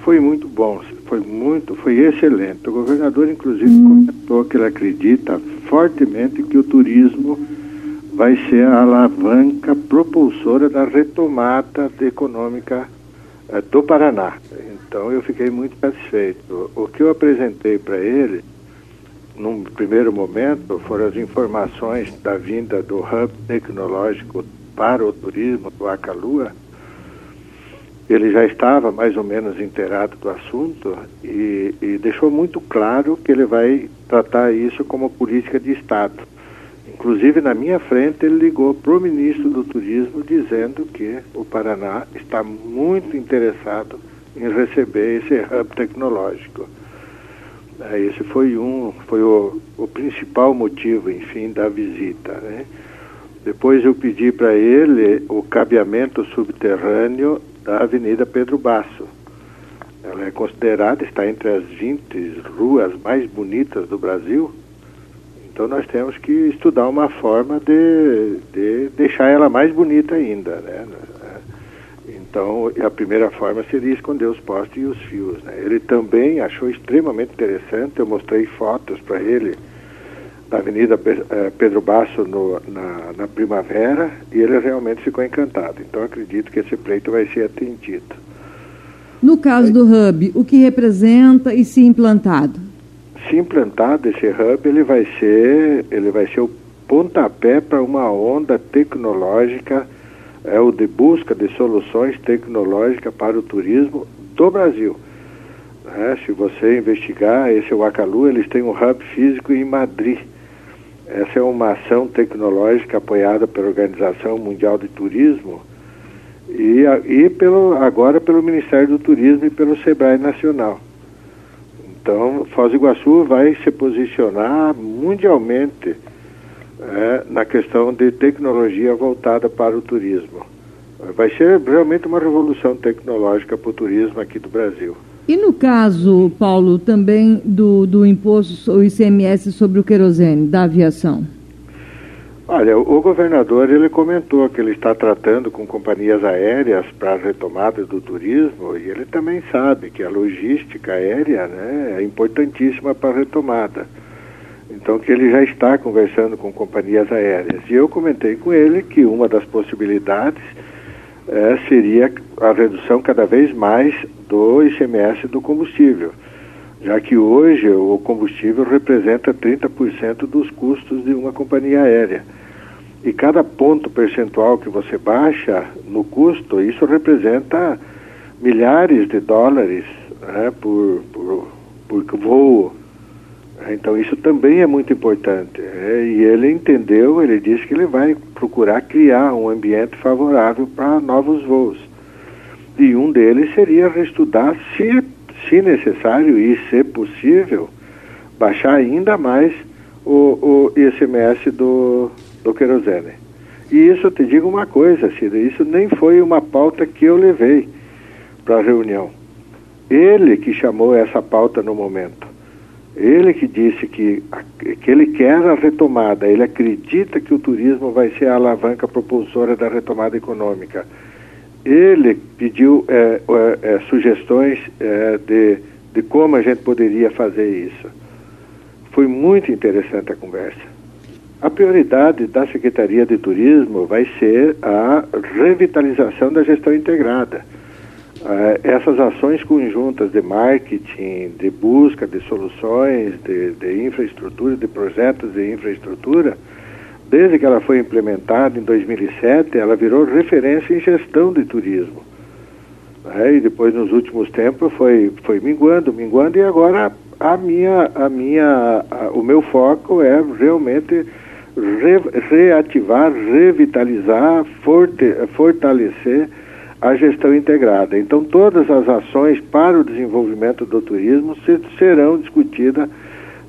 Foi muito bom, foi muito, foi excelente. O governador, inclusive, hum. comentou que ele acredita fortemente que o turismo vai ser a alavanca propulsora da retomada econômica eh, do Paraná. Então eu fiquei muito satisfeito. O que eu apresentei para ele, num primeiro momento, foram as informações da vinda do hub tecnológico para o turismo do Acalua. Ele já estava mais ou menos inteirado do assunto e, e deixou muito claro que ele vai tratar isso como política de Estado Inclusive, na minha frente, ele ligou para o ministro do Turismo dizendo que o Paraná está muito interessado em receber esse hub tecnológico. É, esse foi um, foi o, o principal motivo, enfim, da visita. Né? Depois eu pedi para ele o cabeamento subterrâneo da Avenida Pedro Basso. Ela é considerada, está entre as 20 ruas mais bonitas do Brasil então nós temos que estudar uma forma de, de deixar ela mais bonita ainda, né? Então a primeira forma seria esconder os postes e os fios. Né? Ele também achou extremamente interessante. Eu mostrei fotos para ele da Avenida eh, Pedro Basso no, na, na primavera e ele realmente ficou encantado. Então acredito que esse pleito vai ser atendido. No caso do hub, o que representa e se implantado? se implantado esse hub, ele vai ser, ele vai ser o pontapé para uma onda tecnológica, é o de busca de soluções tecnológicas para o turismo do Brasil. É, se você investigar, esse Wakalu, eles têm um hub físico em Madrid. Essa é uma ação tecnológica apoiada pela Organização Mundial de Turismo e, e pelo, agora pelo Ministério do Turismo e pelo SEBRAE Nacional. Então, Foz do Iguaçu vai se posicionar mundialmente é, na questão de tecnologia voltada para o turismo. Vai ser realmente uma revolução tecnológica para o turismo aqui do Brasil. E no caso, Paulo, também do, do imposto, o ICMS sobre o querosene da aviação? Olha, o governador ele comentou que ele está tratando com companhias aéreas para a retomada do turismo e ele também sabe que a logística aérea né, é importantíssima para a retomada. Então que ele já está conversando com companhias aéreas. E eu comentei com ele que uma das possibilidades é, seria a redução cada vez mais do ICMS do combustível, já que hoje o combustível representa 30% dos custos de uma companhia aérea. E cada ponto percentual que você baixa no custo, isso representa milhares de dólares né, por, por, por voo. Então isso também é muito importante. É, e ele entendeu, ele disse que ele vai procurar criar um ambiente favorável para novos voos. E um deles seria reestudar, se, se necessário e se possível, baixar ainda mais o, o ICMS do, do querosene. E isso, eu te digo uma coisa, Cida, isso nem foi uma pauta que eu levei para a reunião. Ele que chamou essa pauta no momento. Ele que disse que, que ele quer a retomada, ele acredita que o turismo vai ser a alavanca propulsora da retomada econômica. Ele pediu é, é, é, sugestões é, de, de como a gente poderia fazer isso. Foi muito interessante a conversa. A prioridade da Secretaria de Turismo vai ser a revitalização da gestão integrada. Uh, essas ações conjuntas de marketing, de busca de soluções, de, de, infraestrutura, de projetos de infraestrutura, desde que ela foi implementada em 2007, ela virou referência em gestão de turismo. Uh, e depois, nos últimos tempos, foi, foi minguando, minguando, e agora a minha, a minha, a, o meu foco é realmente re, reativar, revitalizar, forte, fortalecer a gestão integrada. Então, todas as ações para o desenvolvimento do turismo se, serão discutidas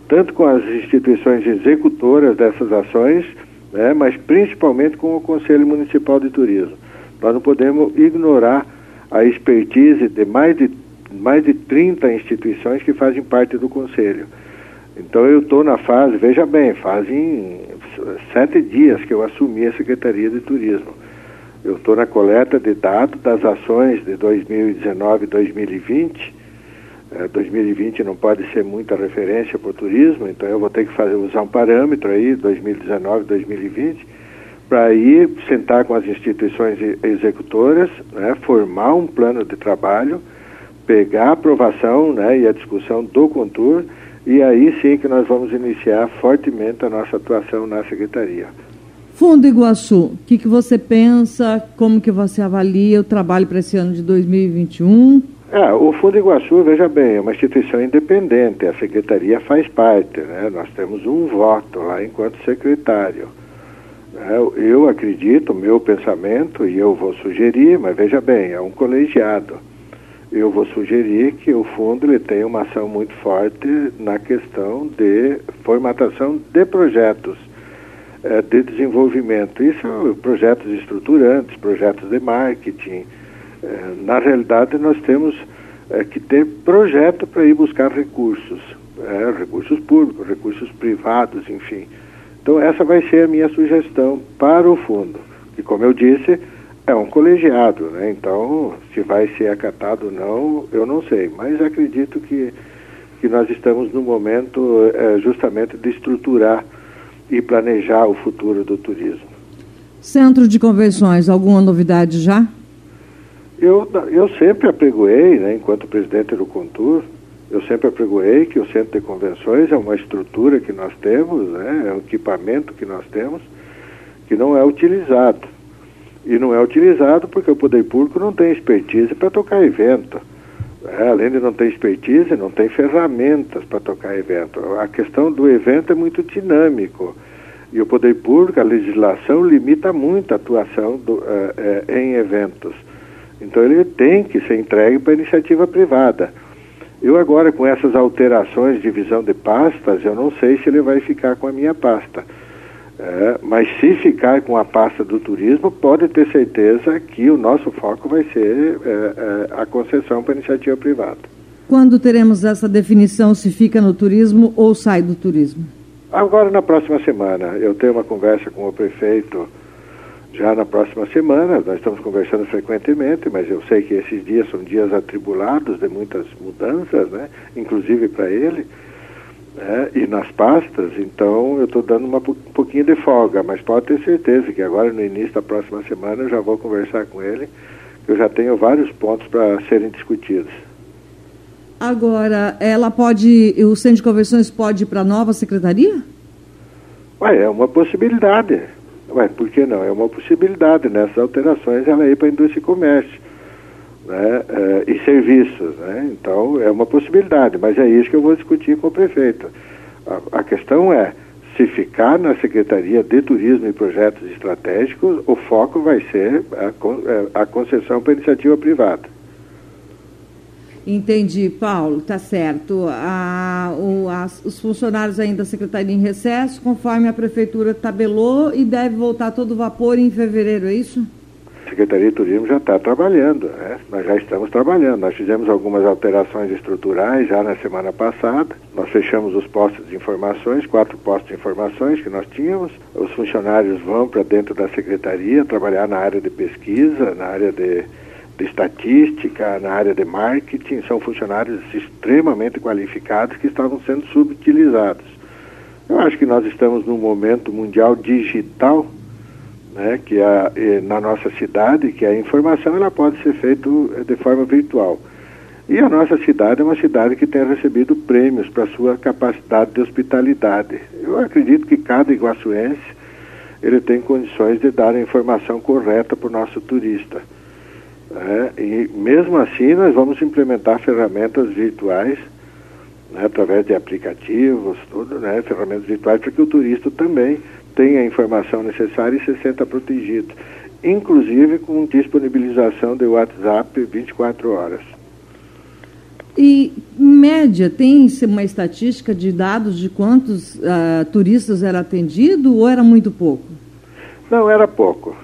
tanto com as instituições executoras dessas ações, né, mas principalmente com o Conselho Municipal de Turismo. Nós não podemos ignorar a expertise de mais de, mais de 30 instituições que fazem parte do Conselho. Então eu estou na fase, veja bem, fazem sete dias que eu assumi a Secretaria de Turismo. Eu estou na coleta de dados das ações de 2019 e 2020. É, 2020 não pode ser muita referência para o turismo, então eu vou ter que fazer, usar um parâmetro aí, 2019 2020, para ir sentar com as instituições executoras, né, formar um plano de trabalho, pegar a aprovação né, e a discussão do Contur, e aí sim que nós vamos iniciar fortemente a nossa atuação na Secretaria. Fundo Iguaçu, o que, que você pensa, como que você avalia o trabalho para esse ano de 2021? É, o Fundo Iguaçu, veja bem, é uma instituição independente, a Secretaria faz parte, né? nós temos um voto lá enquanto secretário. É, eu acredito, meu pensamento, e eu vou sugerir, mas veja bem, é um colegiado. Eu vou sugerir que o fundo ele tenha uma ação muito forte na questão de formatação de projetos de desenvolvimento. Isso projetos estruturantes, projetos de marketing, é, na realidade, nós temos é, que ter projeto para ir buscar recursos, é, recursos públicos, recursos privados, enfim. Então, essa vai ser a minha sugestão para o fundo, que, como eu disse, é um colegiado, né? Então, se vai ser acatado ou não, eu não sei, mas acredito que, que nós estamos no momento é, justamente de estruturar e planejar o futuro do turismo. Centro de convenções, alguma novidade já? Eu, eu sempre apregoei, né, enquanto presidente do Contur, eu sempre apregoei que o centro de convenções é uma estrutura que nós temos, né, é um equipamento que nós temos, que não é utilizado. E não é utilizado porque o poder público não tem expertise para tocar evento. É, além de não ter expertise, não tem ferramentas para tocar evento. A questão do evento é muito dinâmico. E o poder público, a legislação, limita muito a atuação do, uh, uh, em eventos. Então ele tem que ser entregue para iniciativa privada. Eu agora com essas alterações de divisão de pastas, eu não sei se ele vai ficar com a minha pasta. É, mas se ficar com a pasta do turismo, pode ter certeza que o nosso foco vai ser é, é, a concessão para a iniciativa privada. Quando teremos essa definição se fica no turismo ou sai do turismo? Agora na próxima semana. Eu tenho uma conversa com o prefeito já na próxima semana. Nós estamos conversando frequentemente, mas eu sei que esses dias são dias atribulados de muitas mudanças, né? inclusive para ele, né? e nas pastas. Então eu estou dando uma, um pouquinho de folga, mas pode ter certeza que agora no início da próxima semana eu já vou conversar com ele, que eu já tenho vários pontos para serem discutidos. Agora, ela pode, o Centro de Convenções pode ir para a nova secretaria? Ué, é uma possibilidade. Ué, por que não? É uma possibilidade nessas alterações ela ir para a indústria e comércio né, é, e serviços. Né? Então, é uma possibilidade, mas é isso que eu vou discutir com o prefeito. A, a questão é, se ficar na Secretaria de Turismo e Projetos Estratégicos, o foco vai ser a, é, a concessão para iniciativa privada. Entendi, Paulo, tá certo. A, o, as, os funcionários ainda da Secretaria em recesso, conforme a Prefeitura tabelou, e deve voltar todo vapor em fevereiro, é isso? A Secretaria de Turismo já está trabalhando, né? nós já estamos trabalhando. Nós fizemos algumas alterações estruturais já na semana passada. Nós fechamos os postos de informações, quatro postos de informações que nós tínhamos. Os funcionários vão para dentro da Secretaria trabalhar na área de pesquisa, na área de de estatística, na área de marketing, são funcionários extremamente qualificados que estavam sendo subutilizados. Eu acho que nós estamos num momento mundial digital, né, que a, na nossa cidade, que a informação ela pode ser feita de forma virtual. E a nossa cidade é uma cidade que tem recebido prêmios para sua capacidade de hospitalidade. Eu acredito que cada iguaçuense ele tem condições de dar a informação correta para o nosso turista. É, e mesmo assim nós vamos implementar ferramentas virtuais né, através de aplicativos, tudo, né, ferramentas virtuais para que o turista também tenha a informação necessária e se sinta protegido, inclusive com disponibilização de WhatsApp 24 horas. E, em média, tem uma estatística de dados de quantos uh, turistas era atendido ou era muito pouco? Não, era pouco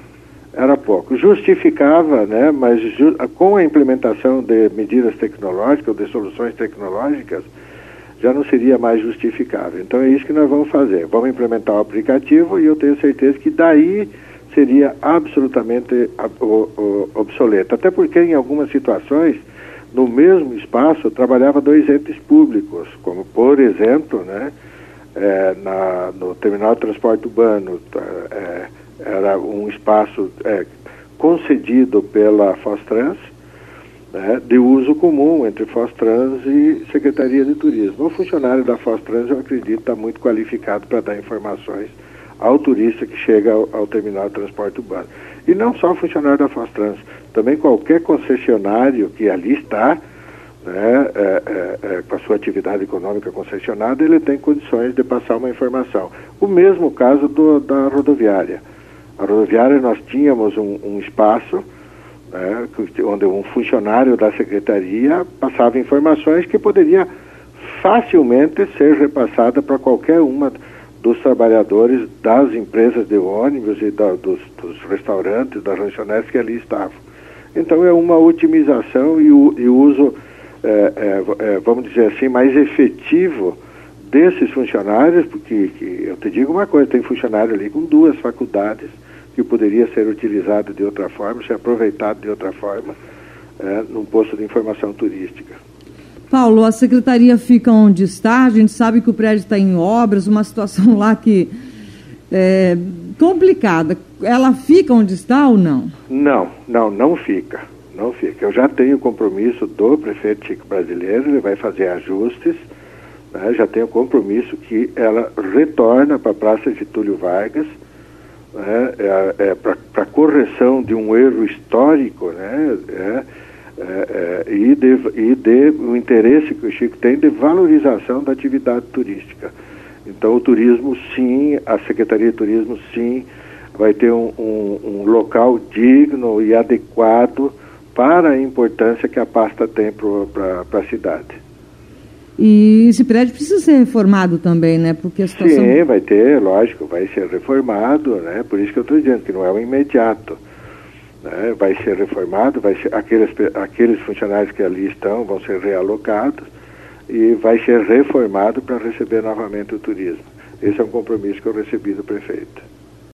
era pouco. Justificava, né, mas ju com a implementação de medidas tecnológicas, de soluções tecnológicas, já não seria mais justificável. Então é isso que nós vamos fazer. Vamos implementar o aplicativo e eu tenho certeza que daí seria absolutamente obsoleta. Até porque, em algumas situações, no mesmo espaço, trabalhava dois entes públicos, como, por exemplo, né, é, na, no terminal de transporte urbano, é, era um espaço é, concedido pela Fostrans, né, de uso comum entre Fostrans e Secretaria de Turismo. O funcionário da Fostrans, eu acredito, está muito qualificado para dar informações ao turista que chega ao, ao, terminal de transporte urbano. E não só o funcionário da Fostrans, também qualquer concessionário que ali está, né, é, é, é, com a sua atividade econômica concessionada, ele tem condições de passar uma informação. O mesmo caso do, da rodoviária. A rodoviária nós tínhamos um, um espaço né, onde um funcionário da secretaria passava informações que poderia facilmente ser repassada para qualquer uma dos trabalhadores das empresas de ônibus e da, dos, dos, restaurantes, das lanchonetes que ali estavam. Então é uma otimização e e uso, é, é, é, vamos dizer assim, mais efetivo desses funcionários, porque eu te digo uma coisa, tem funcionário ali com duas faculdades, que poderia ser utilizado de outra forma, ser aproveitado de outra forma, é, num posto de informação turística. Paulo, a secretaria fica onde está, a gente sabe que o prédio está em obras, uma situação lá que é complicada. Ela fica onde está ou não? Não, não, não fica. Não fica. Eu já tenho compromisso do prefeito Chico Brasileiro, ele vai fazer ajustes. Né? Já tenho compromisso que ela retorna para a Praça Getúlio Vargas né, é, é para correção de um erro histórico, né, é, é, é, e, de, e de o interesse que o Chico tem de valorização da atividade turística. Então o turismo sim, a Secretaria de Turismo sim, vai ter um, um, um local digno e adequado para a importância que a pasta tem para a cidade. E esse prédio precisa ser reformado também, né? Porque a situação... Sim, vai ter, lógico, vai ser reformado, né? Por isso que eu estou dizendo que não é um imediato. Né? Vai ser reformado, vai ser, aqueles, aqueles funcionários que ali estão vão ser realocados e vai ser reformado para receber novamente o turismo. Esse é um compromisso que eu recebi do prefeito.